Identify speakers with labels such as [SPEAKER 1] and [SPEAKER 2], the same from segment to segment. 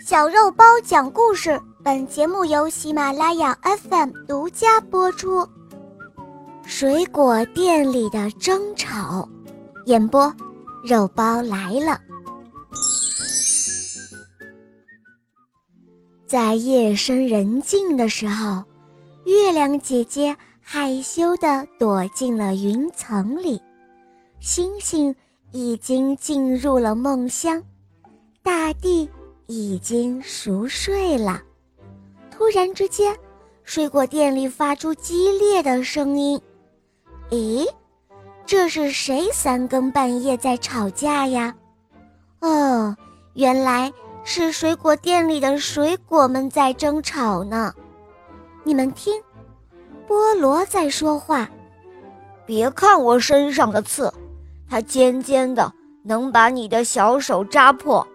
[SPEAKER 1] 小肉包讲故事，本节目由喜马拉雅 FM 独家播出。水果店里的争吵，演播肉包来了。在夜深人静的时候，月亮姐姐害羞地躲进了云层里，星星已经进入了梦乡，大地。已经熟睡了。突然之间，水果店里发出激烈的声音。咦，这是谁三更半夜在吵架呀？哦，原来是水果店里的水果们在争吵呢。你们听，菠萝在说话。
[SPEAKER 2] 别看我身上的刺，它尖尖的，能把你的小手扎破。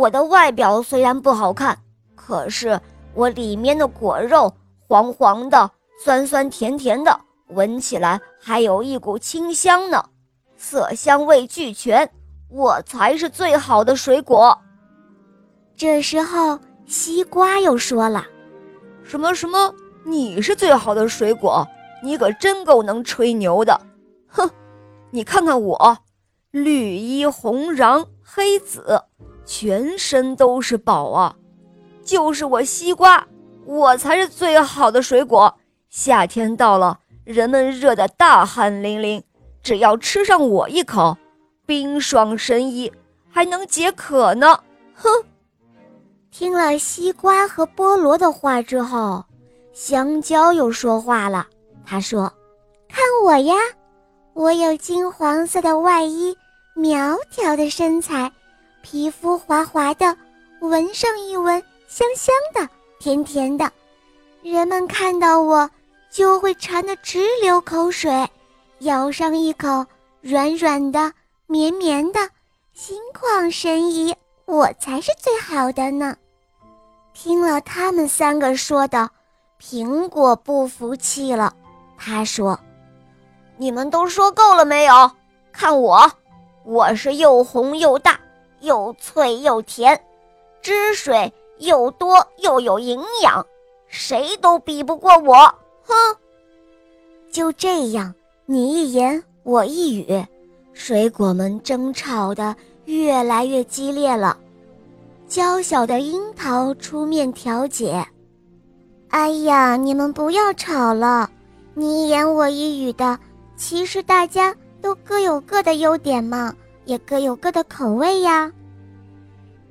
[SPEAKER 2] 我的外表虽然不好看，可是我里面的果肉黄黄的、酸酸甜甜的，闻起来还有一股清香呢，色香味俱全，我才是最好的水果。
[SPEAKER 1] 这时候，西瓜又说了：“
[SPEAKER 3] 什么什么？你是最好的水果？你可真够能吹牛的！哼，你看看我，绿衣红瓤黑紫。”全身都是宝啊！就是我西瓜，我才是最好的水果。夏天到了，人们热得大汗淋漓，只要吃上我一口，冰爽神怡，还能解渴呢。哼！
[SPEAKER 1] 听了西瓜和菠萝的话之后，香蕉又说话了。他说：“看我呀，我有金黄色的外衣，苗条的身材。”皮肤滑滑的，闻上一闻，香香的，甜甜的，人们看到我就会馋得直流口水，咬上一口，软软的，绵绵的，心旷神怡，我才是最好的呢。听了他们三个说的，苹果不服气了，他说：“
[SPEAKER 2] 你们都说够了没有？看我，我是又红又大。”又脆又甜，汁水又多又有营养，谁都比不过我！哼！
[SPEAKER 1] 就这样，你一言我一语，水果们争吵的越来越激烈了。娇小的樱桃出面调解：“哎呀，你们不要吵了，你一言我一语的，其实大家都各有各的优点嘛。”也各有各的口味呀。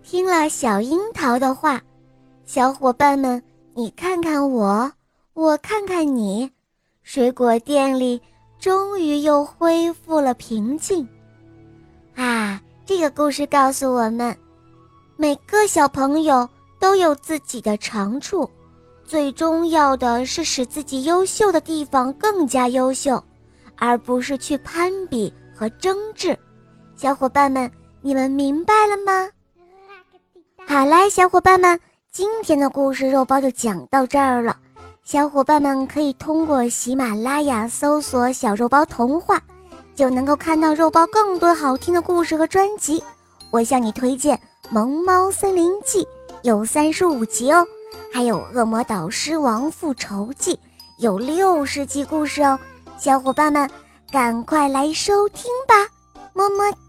[SPEAKER 1] 听了小樱桃的话，小伙伴们，你看看我，我看看你，水果店里终于又恢复了平静。啊，这个故事告诉我们，每个小朋友都有自己的长处，最重要的是使自己优秀的地方更加优秀，而不是去攀比和争执。小伙伴们，你们明白了吗？好啦，小伙伴们，今天的故事肉包就讲到这儿了。小伙伴们可以通过喜马拉雅搜索“小肉包童话”，就能够看到肉包更多好听的故事和专辑。我向你推荐《萌猫森林记》，有三十五集哦；还有《恶魔导师王复仇记》，有六十集故事哦。小伙伴们，赶快来收听吧！么么。